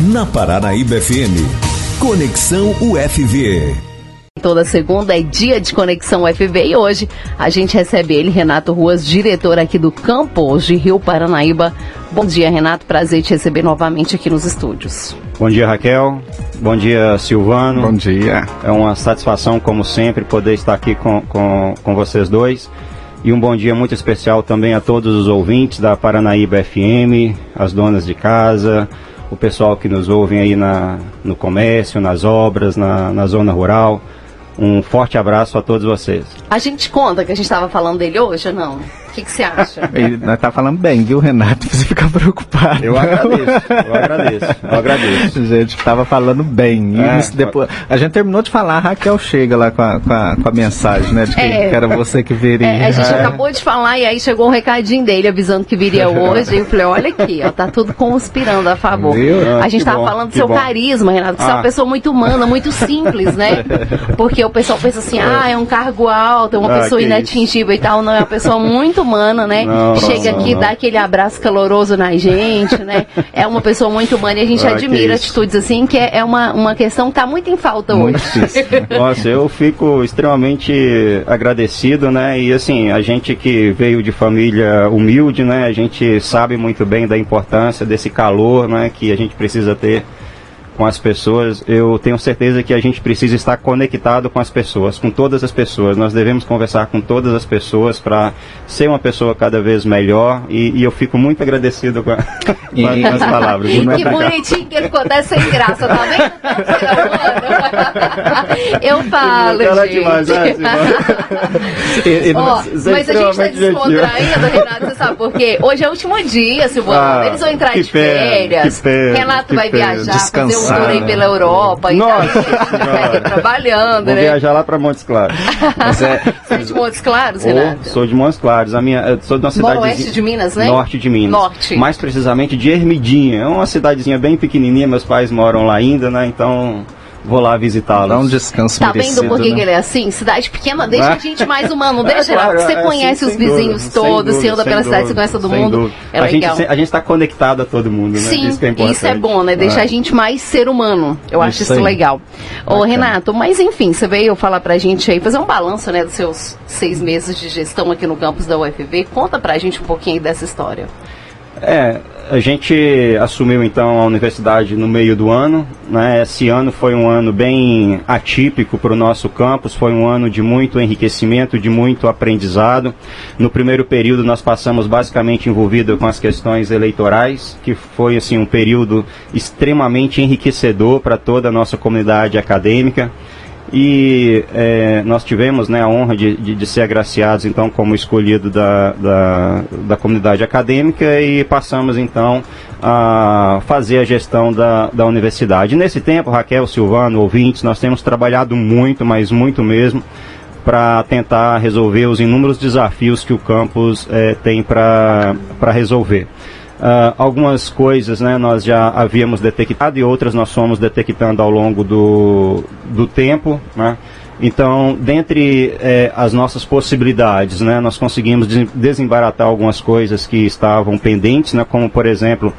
na Paranaíba FM. Conexão UFV. Toda segunda é dia de Conexão UFV e hoje a gente recebe ele, Renato Ruas, diretor aqui do Campos de Rio Paranaíba. Bom dia, Renato. Prazer te receber novamente aqui nos estúdios. Bom dia, Raquel. Bom dia, Silvano. Bom dia. É uma satisfação, como sempre, poder estar aqui com, com, com vocês dois. E um bom dia muito especial também a todos os ouvintes da Paranaíba FM, as donas de casa, o pessoal que nos ouvem aí na, no comércio, nas obras, na, na zona rural. Um forte abraço a todos vocês. A gente conta que a gente estava falando dele hoje ou não? O que, que você acha? Ele nós tá falando bem, viu, Renato? Você fica preocupado. Eu agradeço, eu agradeço, eu agradeço. A gente tava falando bem. É, Isso depois, a gente terminou de falar, a Raquel chega lá com a, com a, com a mensagem, né? De que, É. que era você que viria. É, a gente acabou de falar e aí chegou um recadinho dele avisando que viria hoje. E eu falei, olha aqui, ó, tá tudo conspirando a favor. Viu? A gente tava bom, falando do seu bom. carisma, Renato, que você é uma Ah. pessoa muito humana, muito simples, né? Porque o pessoal pensa assim, ah, é um cargo alto, é uma Ah, pessoa inatingível e tal. Não, é uma pessoa muito humana, né? Não, Chega não, aqui, não. dá aquele abraço caloroso na gente, né? É uma pessoa muito humana e a gente Ah, admira atitudes assim, que é é uma, uma questão que tá muito em falta Muito hoje. Nossa, eu fico extremamente agradecido, né? E assim, a gente que veio de família humilde, né? A gente sabe muito bem da importância desse calor, né? Que a gente precisa ter com as pessoas. Eu tenho certeza que a gente precisa estar conectado com as pessoas, com todas as pessoas. Nós devemos conversar com todas as pessoas para ser uma pessoa cada vez melhor. E, e eu fico muito agradecido com, a, com as minhas palavras. Que obrigado. bonitinho que ele ficou até sem graça, tá vendo? Eu falo, é gente. demais, né? E- e- é mas a gente tá gentil. descontraindo, Renato, você sabe por quê? Hoje é o último dia, Silvana. Ah, Eles vão entrar de pena, férias. que pena, Renato que vai pena. viajar, fazer um Descansar, tour aí né? pela Europa e Nossa Senhora. trabalhando, Vou né? viajar lá para Montes Claros. Mas é, Você é de Montes Claros, Oh, Renato? sou de Montes Claros. A minha, eu sou de uma cidade Noroeste de Minas, né? Norte de Minas. Norte. Mais precisamente de Ermidinha. É uma cidadezinha bem pequenininha. Meus pais moram lá ainda, né? Então vou lá visitá-los. dá um descanso Tá merecido, vendo por que né? que ele é assim? Cidade pequena deixa a gente mais humano, não É, deixa, claro? Você é, conhece sim, os vizinhos dúvida, todos, você anda dúvida, pela sem cidade, você dúvida, conhece todo mundo. dúvida. É a, gente, legal. a gente está conectado a todo mundo, né? Sim, isso que é importante. isso é bom, né? Deixar a gente mais ser humano. Eu acho Isso isso aí. legal. Ô. Renato, mas enfim, você veio falar pra gente aí, fazer um balanço, né, dos seus seis meses de gestão aqui no campus da UFV. Conta pra gente um pouquinho aí dessa história. É, a gente assumiu então a universidade no meio do ano. Né? Esse ano foi um ano bem atípico para o nosso campus, foi um ano de muito enriquecimento, de muito aprendizado. No primeiro período nós passamos basicamente envolvido com as questões eleitorais, que foi assim um período extremamente enriquecedor para toda a nossa comunidade acadêmica. E é, nós tivemos né, a honra de, de, de ser agraciados então como escolhido da, da, da comunidade acadêmica e passamos então a fazer a gestão da, da universidade. Nesse tempo, Raquel, Silvano, ouvintes, nós temos trabalhado muito, mas muito mesmo, para tentar resolver os inúmeros desafios que o campus eh, tem para resolver. Ah, algumas coisas né, nós já havíamos detectado e outras nós fomos detectando ao longo do, do tempo. Né? Então, dentre eh, as nossas possibilidades, né, nós conseguimos des- desembaratar algumas coisas que estavam pendentes, né, como, por exemplo,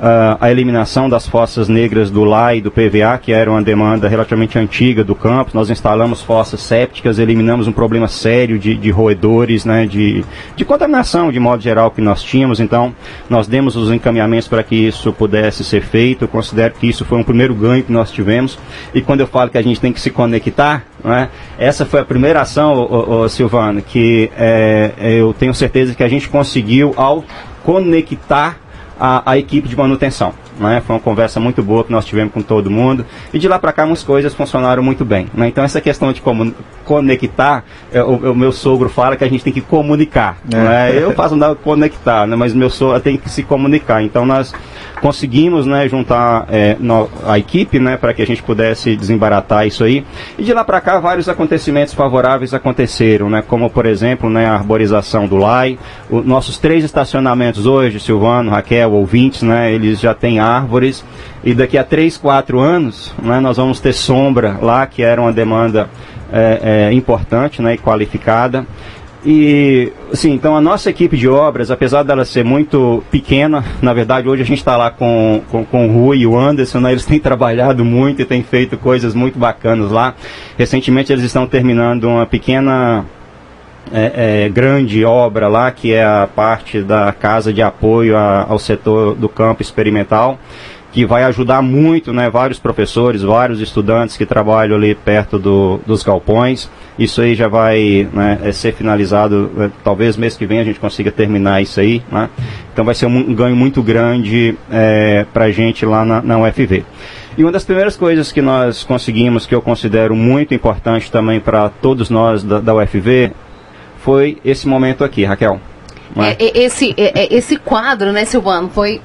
ah, a eliminação das fossas negras do LA e do PVA, que era uma demanda relativamente antiga do campus. Nós instalamos fossas sépticas, eliminamos um problema sério de, de roedores, né, de, de contaminação de modo geral que nós tínhamos. Então, nós demos os encaminhamentos para que isso pudesse ser feito. Eu considero que isso foi um primeiro ganho que nós tivemos. E quando eu falo que a gente tem que se conectar, né, essa foi a primeira ação, ô, ô, Silvano, que é, eu tenho certeza que a gente conseguiu ao conectar a, a equipe de manutenção. Né? Foi uma conversa muito boa que nós tivemos com todo mundo. E de lá para cá, umas coisas funcionaram muito bem. Né? Então, essa questão de comun- conectar, é, o, o meu sogro fala que a gente tem que comunicar. É. Né? Eu faço não conectar, né? mas meu sogro tem que se comunicar. Então, nós conseguimos né, juntar é, no- a equipe né, para que a gente pudesse desembaratar isso aí. E de lá para cá, vários acontecimentos favoráveis aconteceram, né? como, por exemplo, né, a arborização do LAI. Os nossos três estacionamentos hoje, Silvano, Raquel, ouvintes, né, eles já têm árvores. E daqui a três, quatro anos, né, nós vamos ter sombra lá, que era uma demanda é, é, importante né, e qualificada. e, assim, então a nossa equipe de obras, apesar dela ser muito pequena, na verdade hoje a gente está lá com, com, com o Rui e o Anderson, né, eles têm trabalhado muito e têm feito coisas muito bacanas lá. Recentemente eles estão terminando uma pequena é, é, grande obra lá, que é a parte da casa de apoio a, ao setor do campo experimental que vai ajudar muito, né, vários professores, vários estudantes que trabalham ali perto do, dos galpões. Isso aí já vai né, é, ser finalizado, é, talvez mês que vem a gente consiga terminar isso aí. Né? Então vai ser um, ganho muito grande é, para a gente lá na, na UFV. E uma das primeiras coisas que nós conseguimos, que eu considero muito importante também para todos nós da, da UFV, foi esse momento aqui, Raquel. É, é, esse, é, é, esse quadro, né, Silvano, foi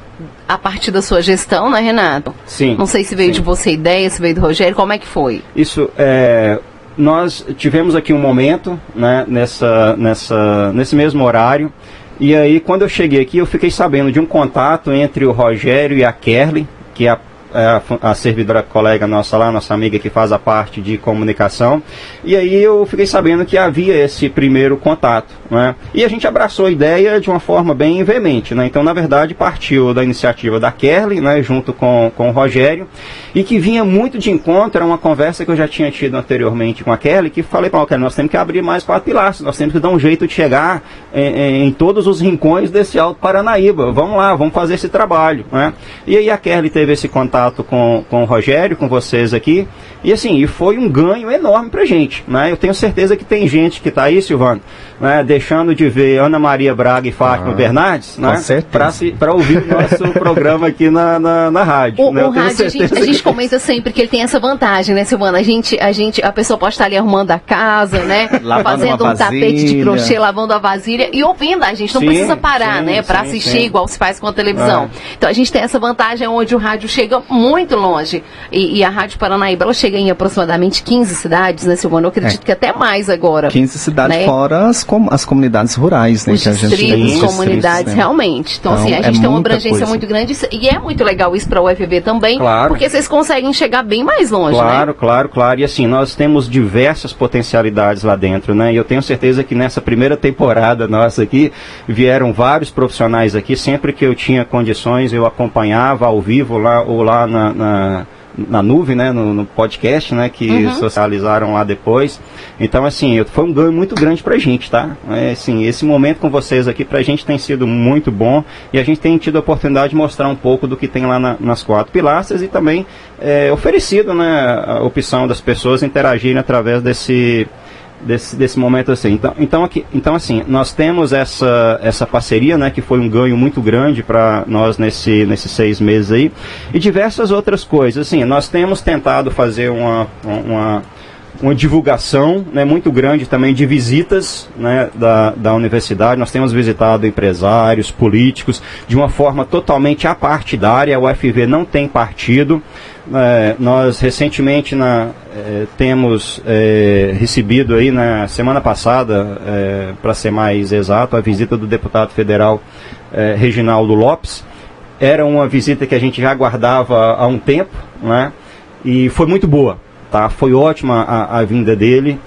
a partir da sua gestão, né, Renato? Sim. Não sei se veio sim. de você a ideia, se veio do Rogério, como é que foi? Isso, é, nós tivemos aqui um momento, né, nessa, nessa, nesse mesmo horário, e aí quando eu cheguei aqui eu fiquei sabendo de um contato entre o Rogério e a Kerly, que é a é a, a, servidora colega nossa lá, nossa amiga que faz a parte de comunicação. E aí eu fiquei sabendo que havia esse primeiro contato. Né? E a gente abraçou a ideia de uma forma bem veemente. Né? Então, na verdade, partiu da iniciativa da Kerly, né, junto com, com o Rogério, e que vinha muito de encontro a uma conversa que eu já tinha tido anteriormente com a Kelly, que falei para ela, nós temos que abrir mais quatro pilares, nós temos que dar um jeito de chegar em, em, em todos os rincões desse Alto Paranaíba. Vamos lá, vamos fazer esse trabalho. Né? E aí a Kelly teve esse contato contato com, com o Rogério, com vocês aqui. E assim, e foi um ganho enorme pra gente. Né? Eu tenho certeza que tem gente que está aí, Silvano, né, deixando de ver Ana Maria Braga e Fátima ah, Bernardes né, para ouvir o nosso programa aqui na, na, na rádio. O, né? o rádio, a gente, a gente, comenta sempre que ele tem essa vantagem, né, Silvana? A gente, a gente, a pessoa pode estar ali arrumando a casa, né? fazendo um tapete de crochê, lavando a vasilha e ouvindo a gente. Não sim, precisa parar, sim, né? Para assistir sim. igual se faz com a televisão. É. Então a gente tem essa vantagem onde o rádio chega muito longe. E, e, a Rádio Paranaíba, ela chega em aproximadamente 15 cidades, né, Silvana? Eu acredito é. que até mais agora. 15 cidades né? fora as, com, as comunidades rurais, né? Os distritos, comunidades, né? realmente. Então, então, assim, a então, gente é tem uma abrangência coisa. muito grande e é muito legal isso para o UFV também, claro. porque vocês conseguem chegar bem mais longe, Claro, né? claro, claro. E assim, nós temos diversas potencialidades lá dentro, né? E eu tenho certeza que nessa primeira temporada nossa aqui, vieram vários profissionais aqui, sempre que eu tinha condições, eu acompanhava ao vivo lá ou lá na, na na nuvem, né, no, no, podcast, né, que uhum. socializaram lá depois. Então, assim, foi um ganho muito grande pra gente, tá? É, assim, esse momento com vocês aqui pra gente tem sido muito bom e a gente tem tido a oportunidade de mostrar um pouco do que tem lá na, nas quatro pilastras e também é, oferecido, né, a opção das pessoas interagirem através desse desse, desse momento assim. Então, então, aqui, então assim, nós temos essa, essa parceria, né, que foi um ganho muito grande para nós nesse, nesses seis meses aí, e diversas outras coisas. Assim, nós temos tentado fazer uma, uma uma divulgação né, muito grande também de visitas né, da, da universidade. Nós temos visitado empresários, políticos, de uma forma totalmente apartidária. O UFV não tem partido. É, nós recentemente na, é, temos é, recebido aí na semana passada, é, para ser mais exato, a visita do deputado federal é, Reginaldo Lopes. Era uma visita que a gente já aguardava há um tempo, né? E foi muito boa Tá? Foi ótima a, a vinda dele,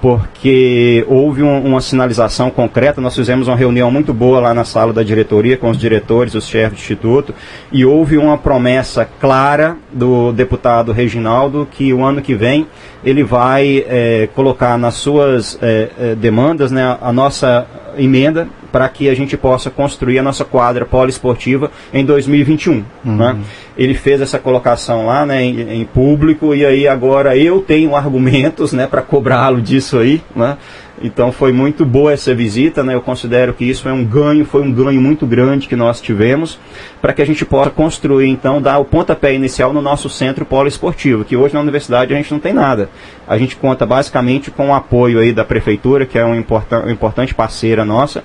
porque houve um, uma sinalização concreta. Nós fizemos uma reunião muito boa lá na sala da diretoria com os diretores, os chefes do instituto, e houve uma promessa clara do deputado Reginaldo que o ano que vem ele vai é, colocar nas suas é, demandas né, a nossa emenda para que a gente possa construir a nossa quadra poliesportiva em 2021. Uhum. Né? Ele fez essa colocação lá né, em, em, público e aí agora eu tenho argumentos né, para cobrá-lo disso aí. Né? Então foi muito boa essa visita, né? Eu considero que isso é um ganho, foi um ganho muito grande que nós tivemos para que a gente possa construir, então, dar o pontapé inicial no nosso centro poliesportivo, que hoje na universidade a gente não tem nada. A gente conta basicamente com o apoio aí da prefeitura, que é uma importan importante parceira nossa.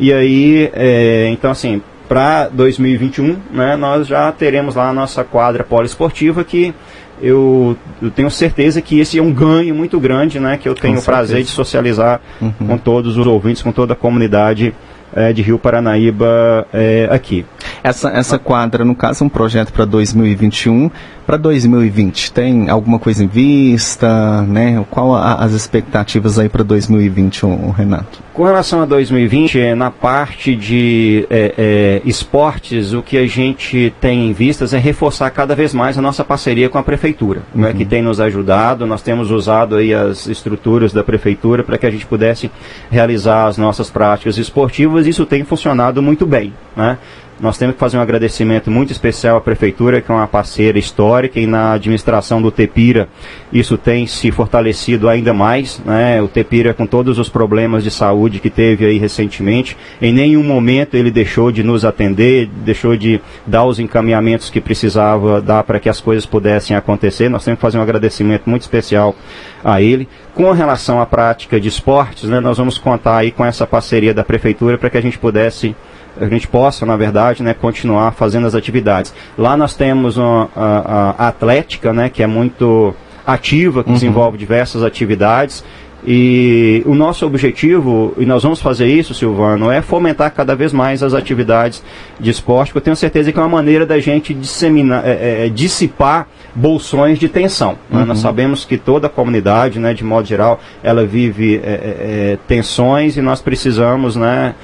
E aí, é, então assim, para 2021, né, nós já teremos lá a nossa quadra poliesportiva que eu, eu, tenho certeza que esse é um ganho muito grande, né? Que eu tenho o prazer de socializar uhum. com todos os ouvintes, com toda a comunidade é, de Rio Paranaíba é, aqui. Essa, essa quadra, no caso, é um projeto para 2021. Para 2020, tem alguma coisa em vista? Né? Qual a, as expectativas aí para 2021, Renato? Com relação a 2020, é, na parte de é, é, esportes, o que a gente tem em vistas é reforçar cada vez mais a nossa parceria com a prefeitura, uhum. né, que tem nos ajudado. Nós temos usado aí as estruturas da prefeitura para que a gente pudesse realizar as nossas práticas esportivas. Isso tem funcionado muito bem, né? Nós temos que fazer um agradecimento muito especial à Prefeitura, que é uma parceira histórica, e na administração do Tepira isso tem se fortalecido ainda mais. Né? O Tepira, com todos os problemas de saúde que teve aí recentemente, em nenhum momento ele deixou de nos atender, deixou de dar os encaminhamentos que precisava dar para que as coisas pudessem acontecer. Nós temos que fazer um agradecimento muito especial a ele. Com relação à prática de esportes, né, nós vamos contar aí com essa parceria da Prefeitura para que a gente pudesse a gente possa, na verdade, né, continuar fazendo as atividades. Lá nós temos uma, a, a Atlética, né, que é muito ativa, que uhum. desenvolve diversas atividades. E o nosso objetivo, e nós vamos fazer isso, Silvano, é fomentar cada vez mais as atividades de esporte, porque eu tenho certeza que é uma maneira da gente disseminar, é, é, dissipar bolsões de tensão. Né? Uhum. Nós sabemos que toda a comunidade, né, de modo geral, ela vive é, é, é tensões e nós precisamos né,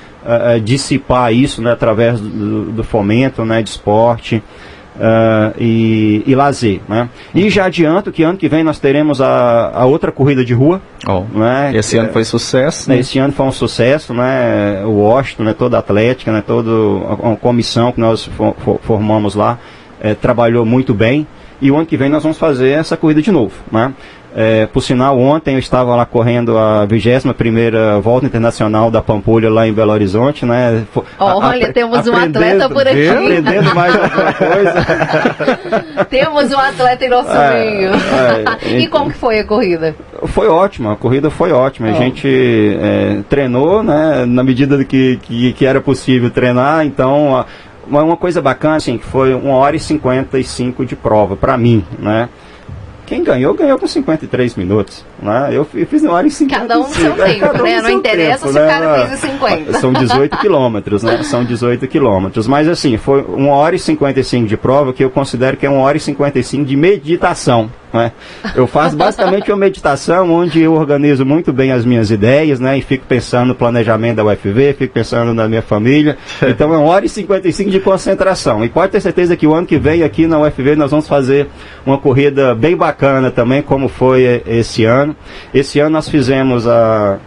dissipar isso né, através do, do, fomento né, de esporte uh, e, e, lazer. Né? E já adianto que ano que vem nós teremos a, a outra corrida de rua. Oh, né? Esse ano foi sucesso. Né? Esse ano foi um sucesso, né? O Washington, né, toda a Atlética, né, toda a, comissão que nós for, for, formamos lá, é, trabalhou muito bem. E o ano que vem nós vamos fazer essa corrida de novo. Né? É, por sinal, ontem eu estava lá correndo a 21 Volta Internacional da Pampulha lá em Belo Horizonte, né? Olha, a, temos um atleta por aqui. Aprendendo mais alguma coisa. temos um atleta em nosso é, meio. É, e como que foi a corrida? Foi ótima, a corrida foi ótima. A gente é, treinou, né, na medida que, que, que, era possível treinar, então... A, uma coisa bacana, assim, que foi 1 hora e 55 de prova, para mim, né? Quem ganhou, ganhou com 53 minutos. Né? Eu, eu fiz uma hora em 55. Cada um no seu tempo, né? Não interessa tempo, se né? o cara fez em 50. São 18 quilômetros, né? São 18 quilômetros. Mas assim, foi uma hora e 55 de prova que eu considero que é uma hora e 55 de meditação. Né? Eu faço basicamente uma meditação onde eu organizo muito bem as minhas ideias, né? E fico pensando no planejamento da UFV, fico pensando na minha família. Então é uma hora e 55 de concentração. E pode ter certeza que o ano que vem aqui na UFV nós vamos fazer uma corrida bem bacana também, como foi esse ano. Esse ano nós fizemos a,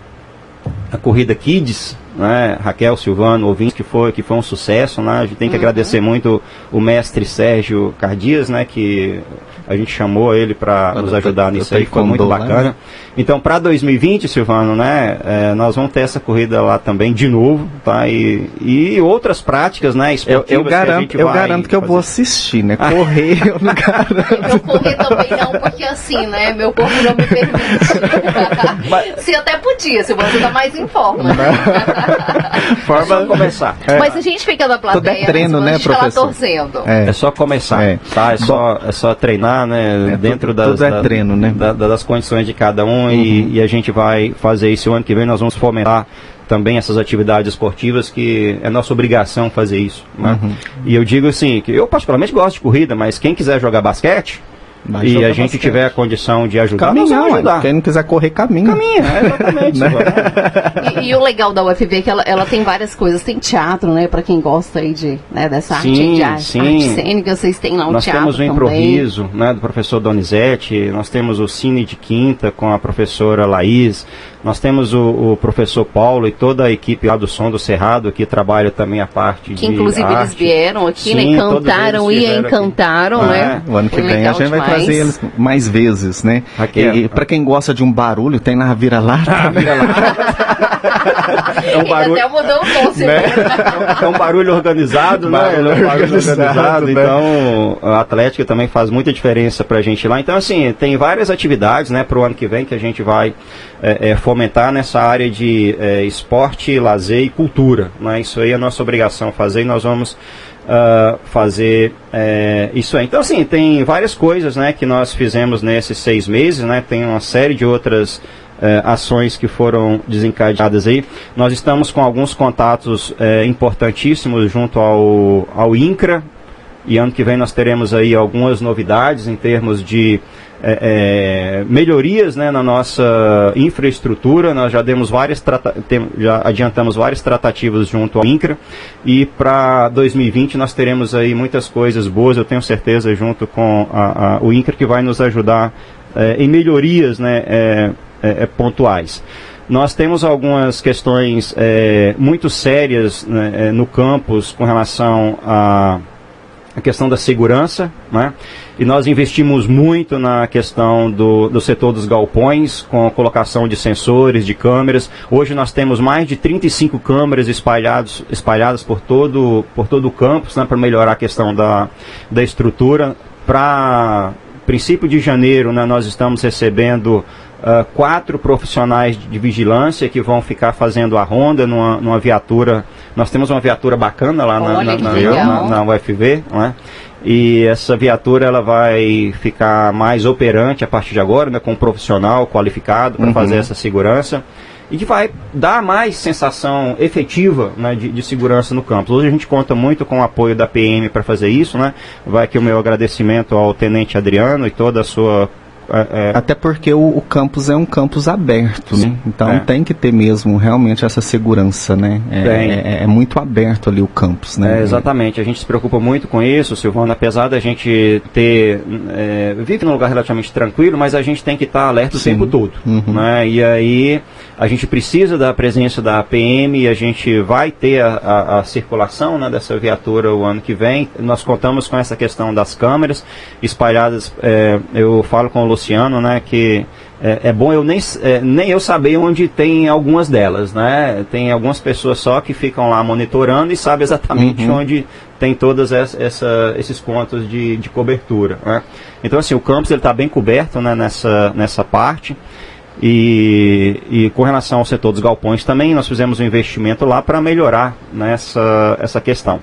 a corrida Kids, né, Raquel Silvano, ouvinte que foi, que foi um sucesso, né, a gente tem que uhum. agradecer muito o mestre Sérgio Cardias, né, que a gente chamou ele para nos ajudar nisso aí, foi muito bacana. Né? Então, para 2020, Silvano, né, é, nós vamos ter essa corrida lá também de novo, tá? E, e outras práticas, né, eu, eu garanto, eu garanto que eu vou assistir, né? Correr, eu não garanto. Eu correr também não, porque assim, né, meu corpo não me permite. Mas, se até podia, se você tá mais em forma. forma começar. É. Mas a gente fica na plateia, Tudo é treino, né, professor? torcendo. É. é só começar, é. tá? É só, é só treinar né, é, dentro tudo, das, tudo é treino, né? Da, das condições de cada um uhum. e, e, a gente vai fazer isso o ano que vem, nós vamos fomentar também essas atividades esportivas que é nossa obrigação fazer isso. Né? Uhum. E eu digo assim, que eu particularmente gosto de corrida, mas quem quiser jogar basquete, Vai e a gente basquete. tiver a condição de ajudar, Caminhar, nós ajudar. Quem não quiser correr, caminha. Caminha, é, exatamente. né? e, e, o legal da UFV é que ela, ela tem várias coisas. Tem teatro, né? Para quem gosta aí de, né, dessa sim, arte, de arte, sim. arte cênica. Vocês têm lá um nós teatro Nós temos o Improviso, né? Do professor Donizete. Nós temos o Cine de Quinta com a professora Laís. Nós temos o, o, professor Paulo e toda a equipe lá do Som do Cerrado que trabalha também a parte que de inclusive arte. eles vieram aqui, né? Sim, né? Cantaram e encantaram, aqui. né? É. O ano que vem a gente demais. vai trazer eles mais vezes, né? Aqui, e, para quem gosta de um barulho, tem na vira-lata. Ah, é um barulho. Ele até mudou o tom, né? É um barulho organizado, né? É um barulho organizado, organizado né? então a Atlética também faz muita diferença pra gente lá. Então, assim, tem várias atividades, né, pro ano que vem que a gente vai é, é, fomentar nessa área de é, esporte, lazer e cultura. Né? Isso aí é nossa obrigação fazer e nós vamos uh, fazer é, isso aí. Então, assim, tem várias coisas né, que nós fizemos nesses seis meses, né? tem uma série de outras é, ações que foram desencadeadas aí. Nós estamos com alguns contatos é, importantíssimos junto ao, ao INCRA, e ano que vem nós teremos aí algumas novidades em termos de é, é, melhorias né, na nossa infraestrutura. Nós já demos várias já adiantamos várias tratativas junto ao INCRA e para 2020 nós teremos aí muitas coisas boas, eu tenho certeza, junto com a, a, o INCRA que vai nos ajudar é, em melhorias né, é, é, pontuais. Nós temos algumas questões muito sérias né, no campus com relação a a questão da segurança, né? E nós investimos muito na questão do, do setor dos galpões, com a colocação de sensores, de câmeras. Hoje nós temos mais de 35 câmeras espalhados, espalhadas por todo, por todo o campus, né, para melhorar a questão da, da estrutura. Para princípio de janeiro, né, nós estamos recebendo Uh, quatro profissionais de vigilância que vão ficar fazendo a ronda numa, numa viatura. Nós temos uma viatura bacana lá na, na, na, na, UFV, né? E essa viatura ela vai ficar mais operante a partir de agora, né, com um profissional qualificado para uhum. fazer essa segurança e que vai dar mais sensação efetiva né, de, de, segurança no campus. Hoje a gente conta muito com o apoio da PM para fazer isso, né? Vai aqui o meu agradecimento ao Tenente Adriano e toda a sua é, é, Até porque o, o, campus é um campus aberto, né? Então é. tem que ter mesmo realmente essa segurança, né? É, é, é muito aberto ali o campus, né? exatamente. A gente se preocupa muito com isso, Silvana. Apesar da gente ter vive num lugar relativamente tranquilo, mas a gente tem que estar alerta o tempo todo, uhum. né? E aí a gente precisa da presença da PM e a gente vai ter a, a, a circulação né, dessa viatura o ano que vem. Nós contamos com essa questão das câmeras espalhadas. eu falo com o Luciano, né, que é, é bom eu nem, é, nem eu saber onde tem algumas delas, né? Tem algumas pessoas só que ficam lá monitorando e sabem exatamente uhum. onde tem todos esses pontos de, de cobertura. Né? Então assim, o campus está bem coberto né, nessa, nessa parte. E, e, com relação ao setor dos galpões também, nós fizemos um investimento lá para melhorar nessa essa questão.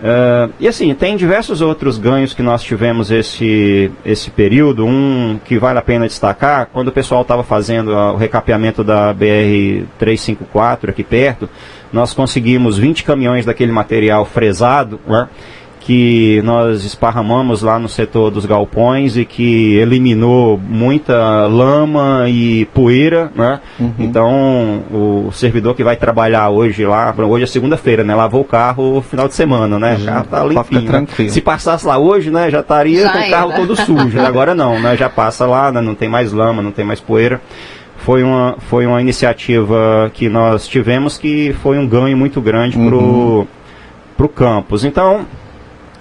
Uh, e assim, tem diversos outros ganhos que nós tivemos esse, esse período. Um que vale a pena destacar, quando o pessoal estava fazendo o recapeamento da BR-354 aqui perto, nós conseguimos 20 caminhões daquele material fresado, né? Que nós esparramamos lá no setor dos galpões e que eliminou muita lama e poeira, né? Uhum. Então, o servidor que vai trabalhar hoje lá, hoje é segunda-feira, né? Lavou o carro no final de semana, né? Uhum. Carro tá limpinho. Né? Se passasse lá hoje, né? Já estaria já com o carro todo sujo. Agora não, né? Já passa lá, né? não tem mais lama, não tem mais poeira foi uma, foi uma iniciativa que nós tivemos que foi um ganho muito grande uhum. para o campus. Então,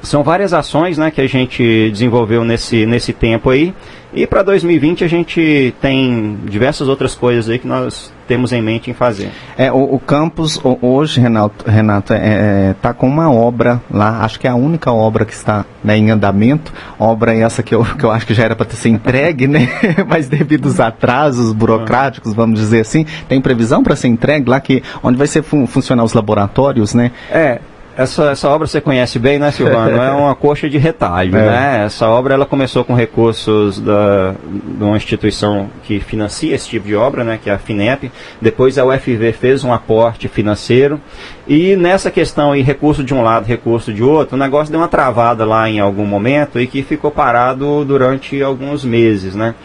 são várias ações né, que a gente desenvolveu nesse, nesse tempo aí. E para 2020 a gente tem diversas outras coisas aí que nós temos em mente em fazer. É, o, o campus hoje, Renato, Renato está é, é tá com uma obra lá, acho que é a única obra que está né, em andamento, obra essa que eu, que eu acho que já era para ter sido entregue, né? mas devido aos atrasos burocráticos, vamos dizer assim, tem previsão para ser entregue lá, que, onde vai ser fun funcionar os laboratórios, né? É, essa, essa obra você conhece bem, né, Silvano? é uma coxa de retalho, é. né? Essa obra ela começou com recursos da, de uma instituição que financia esse tipo de obra, né, que é a FINEP. Depois a UFV fez um aporte financeiro. E nessa questão aí, recurso de um lado, recurso de outro, o negócio deu uma travada lá em algum momento e que ficou parado durante alguns meses, né?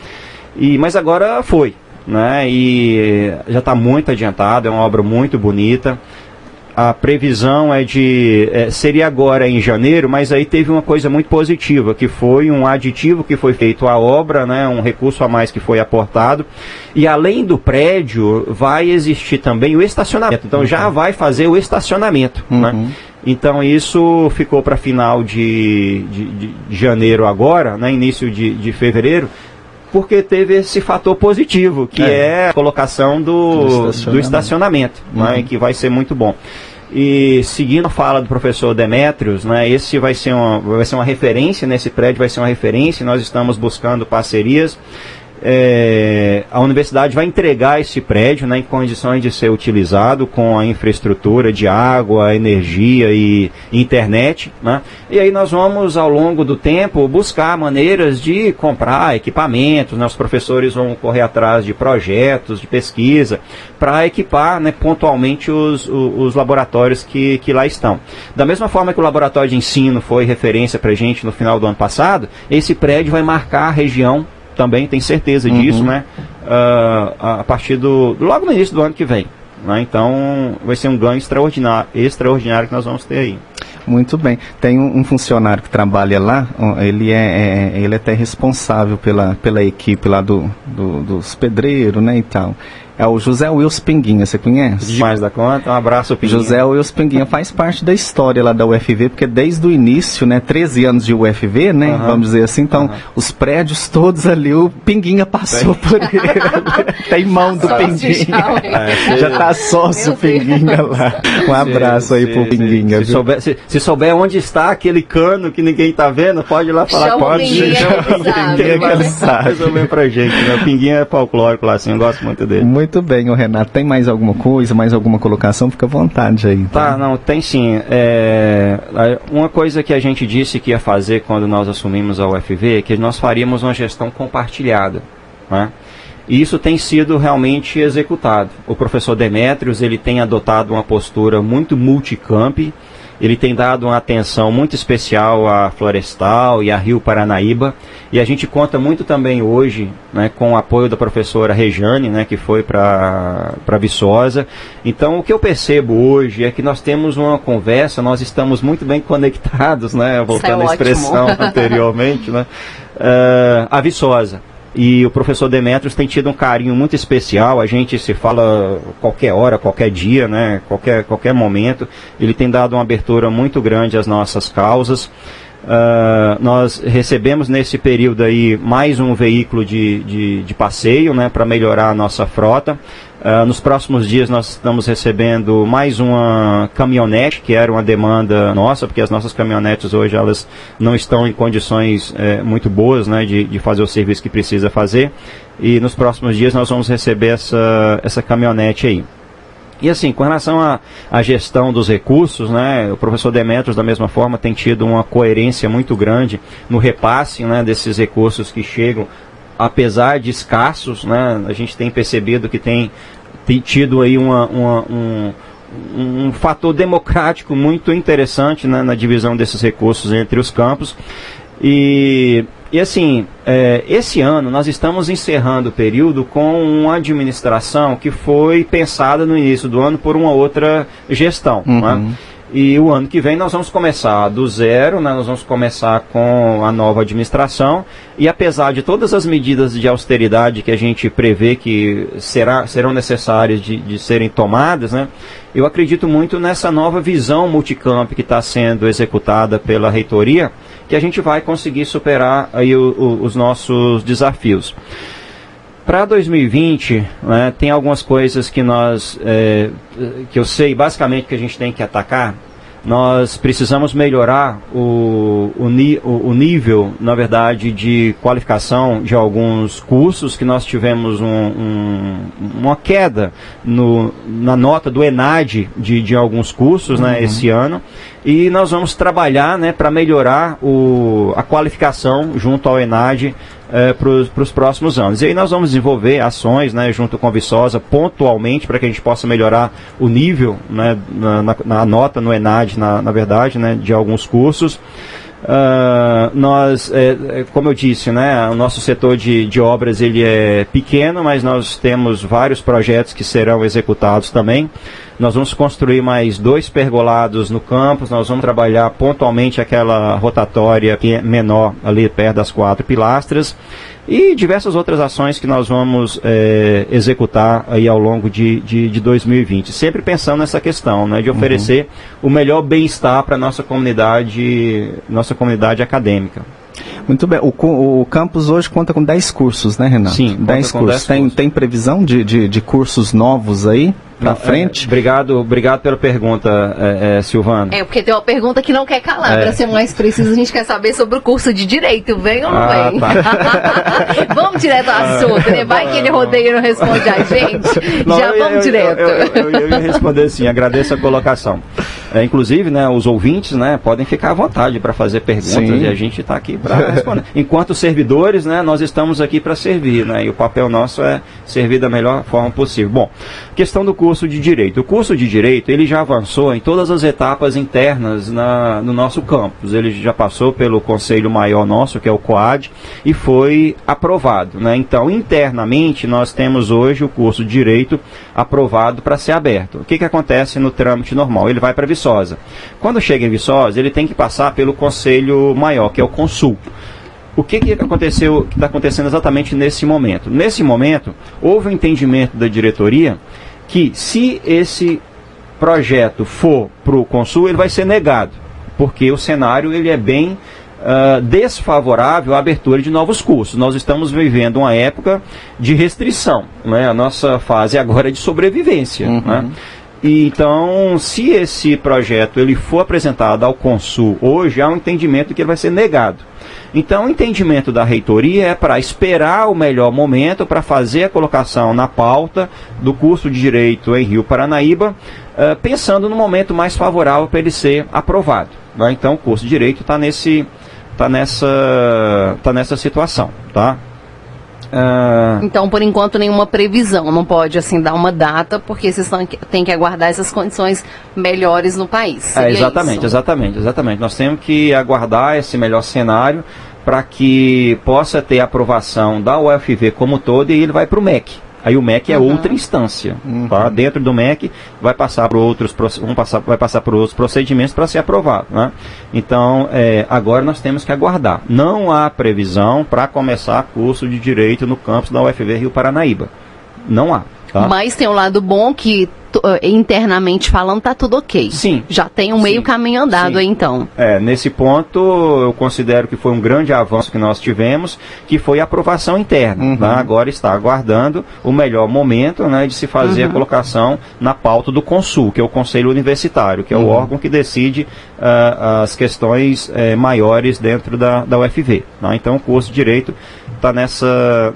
E, mas agora foi, né? E já está muito adiantado, é uma obra muito bonita a previsão é de é, seria agora em janeiro, mas aí teve uma coisa muito positiva, que foi um aditivo que foi feito à obra, né, um recurso a mais que foi aportado, e além do prédio vai existir também o estacionamento. Então uhum. já vai fazer o estacionamento, né? uhum. né? Então isso ficou para final de, de, de, janeiro agora, né, início de, de fevereiro, porque teve esse fator positivo, que é, é a colocação do, do estacionamento, do estacionamento né, uhum. que vai ser muito bom. E seguindo a fala do professor Demetrios, né, esse vai ser, uma, vai ser uma referência nesse prédio, vai ser uma referência, nós estamos buscando parcerias. É, a universidade vai entregar esse prédio né, em condições de ser utilizado com a infraestrutura de água, energia e internet. Né? E aí nós vamos, ao longo do tempo, buscar maneiras de comprar equipamentos. Né? Os professores vão correr atrás de projetos de pesquisa para equipar né, pontualmente os, os, os laboratórios que, que lá estão. Da mesma forma que o laboratório de ensino foi referência para a gente no final do ano passado, esse prédio vai marcar a região também, tem certeza uhum. disso, né? Uh, a partir do. logo no início do ano que vem. Né? Então vai ser um ganho extraordinário, extraordinário que nós vamos ter aí. Muito bem. Tem um, um, funcionário que trabalha lá, ele é, é, ele é até responsável pela, pela equipe lá do, do dos pedreiros, né, e tal. É o José Wilson Pinguinha, você conhece? Demais da conta, um abraço, Pinguinha. José Wilson Pinguinha faz parte da história lá da UFV, porque desde o início, né, 13 anos de UFV, né, uhum. vamos dizer assim, então, uhum. os prédios todos ali, o Pinguinha passou por ele. Tem mão do Pinguinha. É, já tá sócio o Pinguinha lá. Um abraço sim, aí sim, pro Pinguinha. Se, souber, se, se, souber onde está aquele cano que ninguém tá vendo, pode ir lá falar. Chama pode, Pinguinha, chama Pinguinha que ele sabe. Resolver pra gente, né? O Pinguinha é folclórico lá, assim, eu gosto muito dele. Muito muito bem, o Renato. Tem mais alguma coisa, mais alguma colocação? Fica à vontade aí. Tá, tá não, tem sim. É, uma coisa que a gente disse que ia fazer quando nós assumimos a UFV é que nós faríamos uma gestão compartilhada. Né? E isso tem sido realmente executado. O professor Demetrios ele tem adotado uma postura muito multicamp, ele tem dado uma atenção muito especial à Florestal e à Rio Paranaíba. E a gente conta muito também hoje né, com o apoio da professora Rejane, né, que foi para Viçosa. Então, o que eu percebo hoje é que nós temos uma conversa, nós estamos muito bem conectados, né, voltando à expressão anteriormente, né, uh, a Viçosa. E o professor Demetrios tem tido um carinho muito especial. A gente se fala qualquer hora, qualquer dia, né? Qualquer, qualquer momento. Ele tem dado uma abertura muito grande às nossas causas. Uh, nós recebemos nesse período aí mais um veículo de, de, de passeio né, para melhorar a nossa frota. Uh, nos próximos dias nós estamos recebendo mais uma caminhonete, que era uma demanda nossa, porque as nossas caminhonetes hoje elas não estão em condições é, muito boas né, de, de fazer o serviço que precisa fazer. E nos próximos dias nós vamos receber essa, essa caminhonete aí. E assim, com relação à, gestão dos recursos, né, o professor Demetrios, da mesma forma, tem tido uma coerência muito grande no repasse né, desses recursos que chegam, apesar de escassos, né, a gente tem percebido que tem, tem tido aí uma, uma um, um fator democrático muito interessante né, na divisão desses recursos entre os campos. E e assim, é, esse ano nós estamos encerrando o período com uma administração que foi pensada no início do ano por uma outra gestão. Uhum. Né? E o ano que vem nós vamos começar do zero, né? nós vamos começar com a nova administração. E apesar de todas as medidas de austeridade que a gente prevê que será, serão necessárias de, de serem tomadas, né? eu acredito muito nessa nova visão multicamp que está sendo executada pela reitoria que a gente vai conseguir superar aí o, o, os nossos desafios. Para 2020, né, tem algumas coisas que nós, é, que eu sei basicamente que a gente tem que atacar. Nós precisamos melhorar o, o, o, nível, na verdade, de qualificação de alguns cursos que nós tivemos um, um, uma queda no, na nota do ENAD de, de alguns cursos né, uhum. esse ano e nós vamos trabalhar né, para melhorar o, a qualificação junto ao ENAD é, para os próximos anos. E aí nós vamos desenvolver ações né, junto com a Viçosa pontualmente para que a gente possa melhorar o nível né, na, na, na nota no ENAD, na, na verdade, né, de alguns cursos. Uh, nós, é, como eu disse, né, o nosso setor de, de obras ele é pequeno, mas nós temos vários projetos que serão executados também. Nós vamos construir mais dois pergolados no campus, nós vamos trabalhar pontualmente aquela rotatória que é menor ali perto das quatro pilastras e diversas outras ações que nós vamos é, executar aí ao longo de, de, de, 2020. Sempre pensando nessa questão, né, de oferecer uhum. o melhor bem-estar para a nossa comunidade, nossa comunidade acadêmica. Muito bem. O, o campus hoje conta com 10 cursos, né, Renato? Sim, 10 cursos. 10 tem, cursos. tem previsão de, de, de cursos novos aí? Para Não, frente. é, obrigado, obrigado pela pergunta, é, é, Silvano. É, porque tem uma pergunta que não quer calar. É. Pra ser mais preciso, a gente quer saber sobre o curso de Direito. Vem ou não Ah, vem? tá. vamos direto ao assunto, né? Vai que ele rodeia e não responde a gente. Não, Já eu- vamos eu, direto. Eu, eu, eu, eu ia responder sim, agradeço a colocação. É, inclusive, né, os ouvintes né, podem ficar à vontade para fazer perguntas Sim. e a gente está aqui para responder. Enquanto servidores, né, nós estamos aqui para servir, né, e o papel nosso é servir da melhor forma possível. Bom, questão do curso de Direito. O curso de Direito, ele já avançou em todas as etapas internas na, no nosso campus. Ele já passou pelo Conselho Maior nosso, que é o COAD, e foi aprovado. Né? Então, internamente, nós temos hoje o curso de Direito aprovado para ser aberto. O que, que acontece no trâmite normal? Ele vai para Viçosa. Quando chega em Viçosa, ele tem que passar pelo Conselho Maior, que é o Consul. O que, que aconteceu, que está acontecendo exatamente nesse momento? Nesse momento, houve um entendimento da diretoria que se esse projeto for para o Consul, ele vai ser negado, porque o cenário ele é bem ah, desfavorável à abertura de novos cursos. Nós estamos vivendo uma época de restrição, né? a nossa fase agora é de sobrevivência. Né? E, Então, se esse projeto ele for apresentado ao Consul hoje, há um entendimento que ele vai ser negado. Então, o entendimento da reitoria é para esperar o melhor momento para fazer a colocação na pauta do curso de Direito em Rio Paranaíba, eh, pensando no momento mais favorável para ele ser aprovado. né? Então, o curso de Direito está nesse, tá nessa, tá nessa situação. Tá? Ah, Então, por enquanto, nenhuma previsão. Não pode, assim, dar uma data, porque vocês têm que aguardar essas condições melhores no país. É, exatamente, isso? exatamente, exatamente. Nós temos que aguardar esse melhor cenário para que possa ter aprovação da UFV como todo e ele vai para o MEC. Aí o MEC é Uhum. outra instância. Tá? Dentro do MEC vai passar por outros, vão passar, vai passar por outros procedimentos para ser aprovado. Né? Então, é, agora nós temos que aguardar. Não há previsão para começar curso de Direito no campus da UFV Rio Paranaíba. Não há. Tá? Mas tem um lado bom que, internamente falando, tá tudo ok. Sim. Já tem um meio Sim. caminho andado Sim. aí, então. É, nesse ponto eu considero que foi um grande avanço que nós tivemos, que foi a aprovação interna. Uhum. né? Agora está aguardando o melhor momento né, de se fazer a colocação na pauta do Consul, que é o Conselho Universitário, que é o órgão que decide ah, as questões eh, maiores dentro da, da UFV. né? Então o curso de Direito está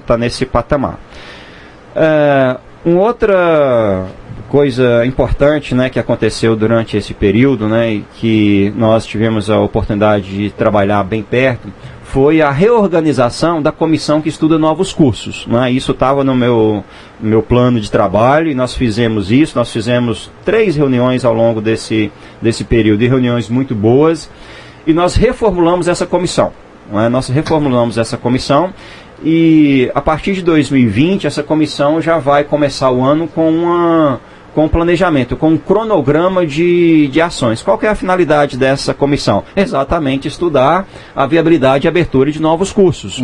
tá nesse patamar. É, uma outra coisa importante né, que aconteceu durante esse período, né, e que nós tivemos a oportunidade de trabalhar bem perto, foi a reorganização da comissão que estuda novos cursos. Né? Isso estava no meu, meu plano de trabalho e nós fizemos isso. Nós fizemos três reuniões ao longo desse, desse período, e reuniões muito boas, e nós reformulamos essa comissão. não é? Nós reformulamos essa comissão e a partir de 2020 essa comissão já vai começar o ano com uma com um planejamento, com um cronograma de, de ações. Qual é a finalidade dessa comissão? Exatamente estudar a viabilidade e abertura de novos cursos.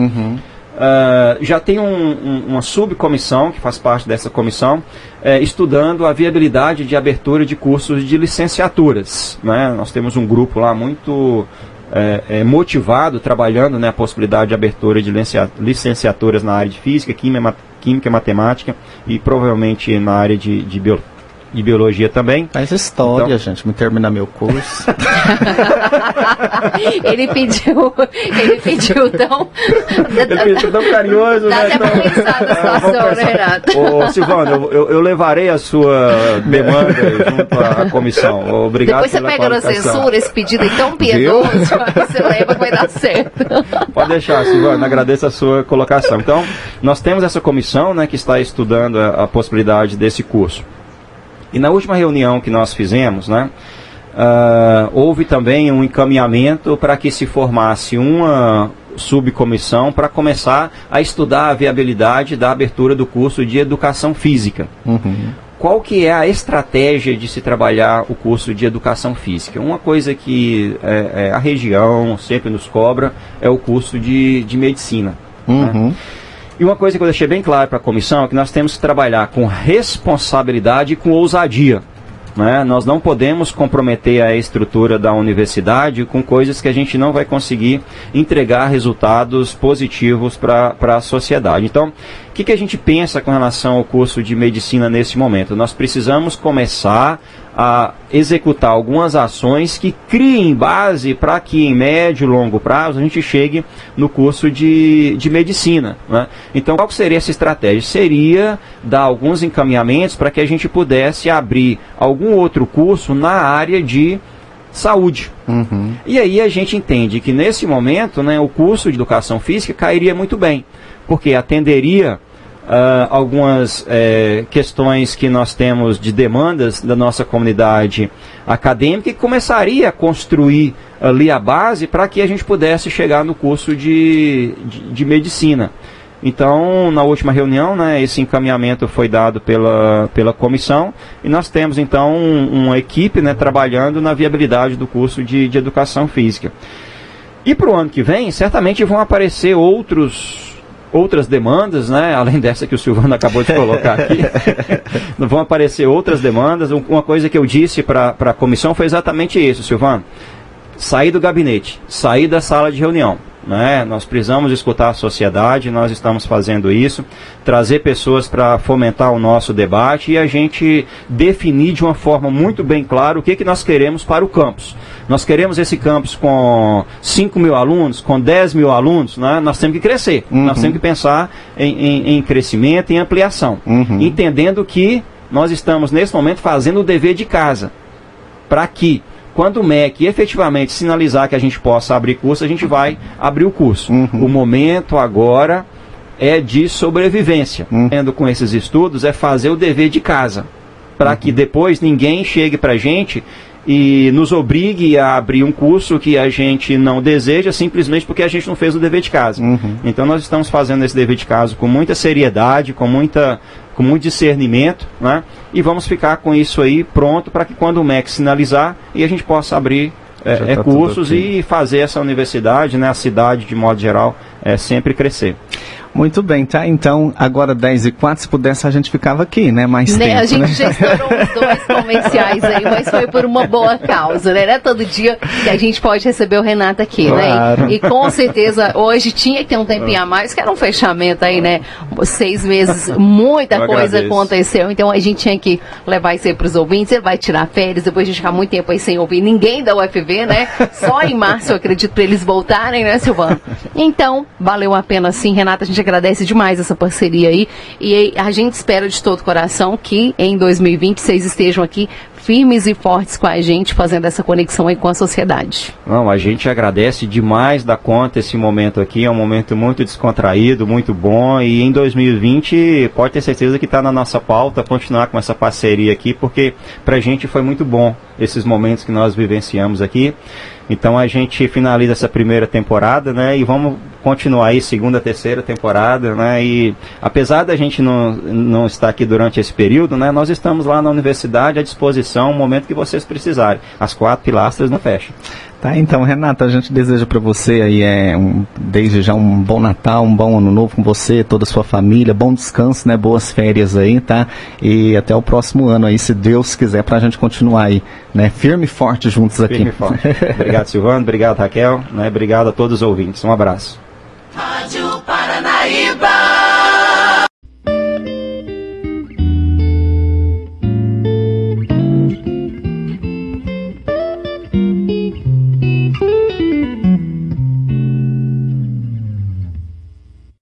Ah, já tem um- um- uma subcomissão que faz parte dessa comissão eh, estudando a viabilidade de abertura de cursos de licenciaturas. né? Nós temos um grupo lá muito eh, motivado trabalhando né, a possibilidade de abertura de licencia- licenciaturas na área de física, química, química matemática e provavelmente na área de, de, bio- de biologia também. Faz história, Então- gente. Me terminar meu curso. ele pediu, ele pediu tão. Ele foi tão carinhoso, Dá né? até pra Tão- pensar na Ah, né. Renato? Ô, Silvano, eu, eu- eu levarei a sua demanda junto à comissão. Obrigado Depois você pela pega na censura esse pedido aí tão piedoso, você leva que vai dar certo. Pode deixar, Silvano, agradeço a sua colocação. Então, nós temos essa comissão né, que está estudando a, a possibilidade desse curso. E na última reunião que nós fizemos, né, ah, houve também um encaminhamento para que se formasse uma subcomissão para começar a estudar a viabilidade da abertura do curso de Educação Física. Uhum. Qual que é a estratégia de se trabalhar o curso de educação física? Uma coisa que é, é, a região sempre nos cobra é o curso de, de medicina. Uhum. E uma coisa que eu deixei bem claro para a comissão é que nós temos que trabalhar com responsabilidade e com ousadia. Né? Nós não podemos comprometer a estrutura da universidade com coisas que a gente não vai conseguir entregar resultados positivos para a sociedade. Então, o que, que a gente pensa com relação ao curso de medicina nesse momento? Nós precisamos começar a executar algumas ações que criem base para que em médio e longo prazo a gente chegue no curso de, de medicina. Né? Então, qual seria essa estratégia? Seria dar alguns encaminhamentos para que a gente pudesse abrir algum outro curso na área de saúde. Uhum. E aí a gente entende que nesse momento né, o curso de educação física cairia muito bem, porque atenderia uh, algumas é, questões que nós temos de demandas da nossa comunidade acadêmica e começaria a construir ali a base para que a gente pudesse chegar no curso de, de, de medicina. Então, na última reunião, né, esse encaminhamento foi dado pela, pela comissão e nós temos então um, uma equipe né, trabalhando na viabilidade do curso de, de educação física. E para o ano que vem, certamente vão aparecer outros outras demandas, né? Além dessa que o Silvano acabou de colocar aqui, vão aparecer outras demandas. Uma coisa que eu disse para a comissão foi exatamente isso, Silvano. Sair do gabinete, sair da sala de reunião. Né? Nós precisamos escutar a sociedade, nós estamos fazendo isso, trazer pessoas para fomentar o nosso debate e a gente definir de uma forma muito bem clara o que, que nós queremos para o campus. Nós queremos esse campus com 5 mil alunos, com 10 mil alunos, né? nós temos que crescer, uhum. nós temos que pensar em, em, em crescimento e ampliação, uhum. entendendo que nós estamos nesse momento fazendo o dever de casa para que quando o MEC efetivamente sinalizar que a gente possa abrir curso, a gente vai abrir o curso. Uhum. O momento agora é de sobrevivência. Uhum. Com esses estudos, é fazer o dever de casa. Para uhum. que depois ninguém chegue para a gente e nos obrigue a abrir um curso que a gente não deseja simplesmente porque a gente não fez o dever de casa. Uhum. Então nós estamos fazendo esse dever de casa com muita seriedade, com muita com muito discernimento, né? E vamos ficar com isso aí pronto para que quando o MEC sinalizar e a gente possa abrir é, tá cursos e fazer essa universidade, né, a cidade de modo geral, é, sempre crescer. Muito bem, tá? Então, agora 10 e 4, se pudesse, a gente ficava aqui, né? Mais né? tempo, A gente né? já estourou uns dois comerciais aí, mas foi por uma boa causa, né? Não é todo dia que a gente pode receber o Renato aqui, né? claro. né? E, e, com certeza, hoje tinha que ter um tempinho a mais, que era um fechamento aí, né? Seis meses, muita Eu coisa agradeço. aconteceu, então a gente tinha que levar isso aí pros ouvintes, ele vai tirar férias, depois a gente ficar muito tempo aí sem ouvir ninguém da UFV, né? Só em março, eu acredito, para eles voltarem, né, Silvano? Então, valeu a pena sim, Renata, a gente agradece demais essa parceria aí. E a gente espera de todo coração que em 2020 vocês estejam aqui firmes e fortes com a gente, fazendo essa conexão aí com a sociedade. Não, a gente agradece demais da conta esse momento aqui, é um momento muito descontraído, muito bom, e em 2020 pode ter certeza que está na nossa pauta continuar com essa parceria aqui, porque para a gente foi muito bom esses momentos que nós vivenciamos aqui. Então a gente finaliza essa primeira temporada, né? E vamos continuar aí segunda, terceira temporada, né? E apesar da gente não, não estar aqui durante esse período, né? Nós estamos lá na universidade à disposição, no momento que vocês precisarem. As quatro pilastras não fecham. Tá, então, Renata, a gente deseja para você aí, é, um, desde já um bom Natal, um bom ano novo com você, toda a sua família, bom descanso, né? Boas férias aí, tá? E até o próximo ano aí, se Deus quiser, para a gente continuar aí, né? Firme e forte juntos aqui. Firme e forte. obrigado, Silvano, obrigado, Raquel, né? Obrigado a todos os ouvintes. Um abraço. Rádio.